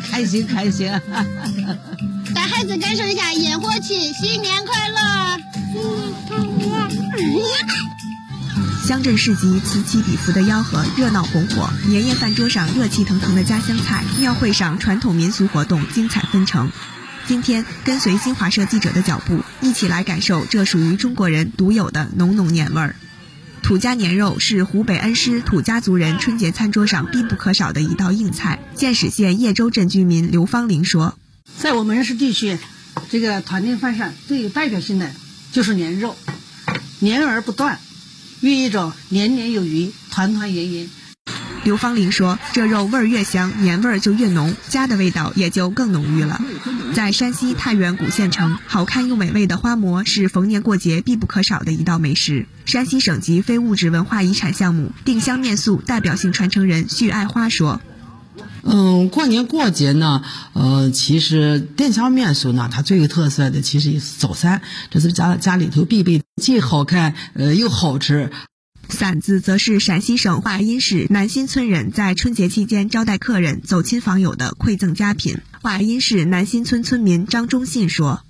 开心开心。带 孩子感受一下烟火气，新年快乐！新年快乐！乡镇市集此起彼伏的吆喝热闹红火，年夜饭桌上热气腾腾的家乡菜，庙会上传统民俗活动精彩纷呈。今天跟随新华社记者的脚步，一起来感受这属于中国人独有的浓浓年味儿。土家年肉是湖北恩施土家族人春节餐桌上必不可少的一道硬菜。建始县叶州镇居民刘芳玲说：“在我们恩施地区，这个团年饭上最有代表性的就是年肉，年而不断。”寓意着年年有余，团团圆圆。刘芳玲说：“这肉味儿越香，年味儿就越浓，家的味道也就更浓郁了。”在山西太原古县城，好看又美味的花馍是逢年过节必不可少的一道美食。山西省级非物质文化遗产项目定襄面塑代表性传承人徐爱花说。嗯，过年过节呢，呃，其实定襄面食呢，它最有特色的其实也是早餐，这是家家里头必备，既好看，呃，又好吃。馓子则是陕西省华阴市南新村人在春节期间招待客人、走亲访友的馈赠佳品。华阴市南新村村民张忠信说：“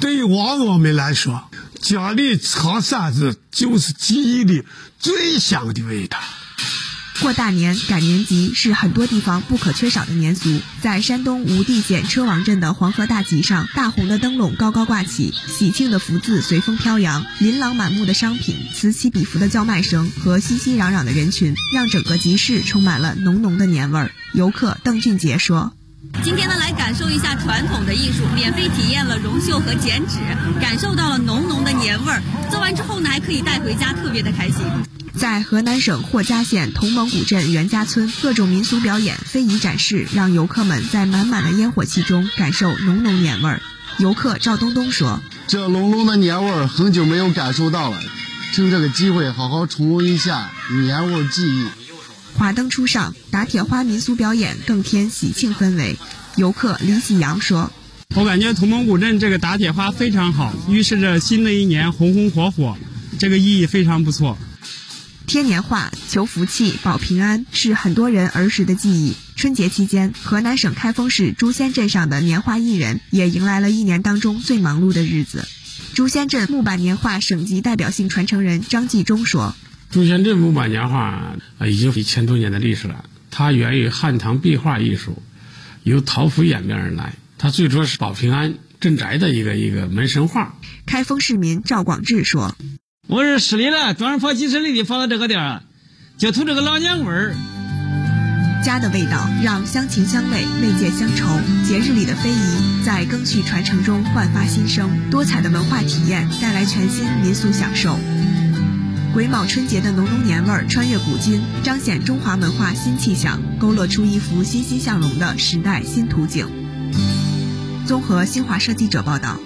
对于娃娃们来说，家里炒馓子就是记忆里最香的味道。”过大年赶年集是很多地方不可缺少的年俗。在山东吴地县车王镇的黄河大集上，大红的灯笼高高挂起，喜庆的福字随风飘扬，琳琅满目的商品，此起彼伏的叫卖声和熙熙攘攘的人群，让整个集市充满了浓浓的年味儿。游客邓俊杰说：“今天呢，来感受一下传统的艺术，免费体验了绒绣和剪纸，感受到了浓浓的年味儿。做完之后呢，还可以带回家，特别的开心。”在河南省霍家县同盟古镇袁家村，各种民俗表演、非遗展示，让游客们在满满的烟火气中感受浓浓年味儿。游客赵东东说：“这浓浓的年味儿很久没有感受到了，趁这个机会好好重温一下年味记忆。”华灯初上，打铁花民俗表演更添喜庆氛围。游客李喜阳说：“我感觉同盟古镇这个打铁花非常好，预示着新的一年红红火火，这个意义非常不错。”贴年画、求福气、保平安是很多人儿时的记忆。春节期间，河南省开封市朱仙镇上的年画艺人也迎来了一年当中最忙碌的日子。朱仙镇木板年画省级代表性传承人张继忠说：“朱仙镇木板年画啊，已经一千多年的历史了。它源于汉唐壁画艺术，由陶瓷演变而来。它最初是保平安镇宅的一个一个门神画。”开封市民赵广志说。我是市里了，专门跑几十里地跑到这个地儿，就图这个老年味儿。家的味道让乡情乡味慰藉乡愁，节日里的非遗在更续传承中焕发新生，多彩的文化体验带来全新民俗享受。癸卯春节的浓浓年味儿穿越古今，彰显中华文化新气象，勾勒出一幅欣欣向荣的时代新图景。综合新华社记者报道。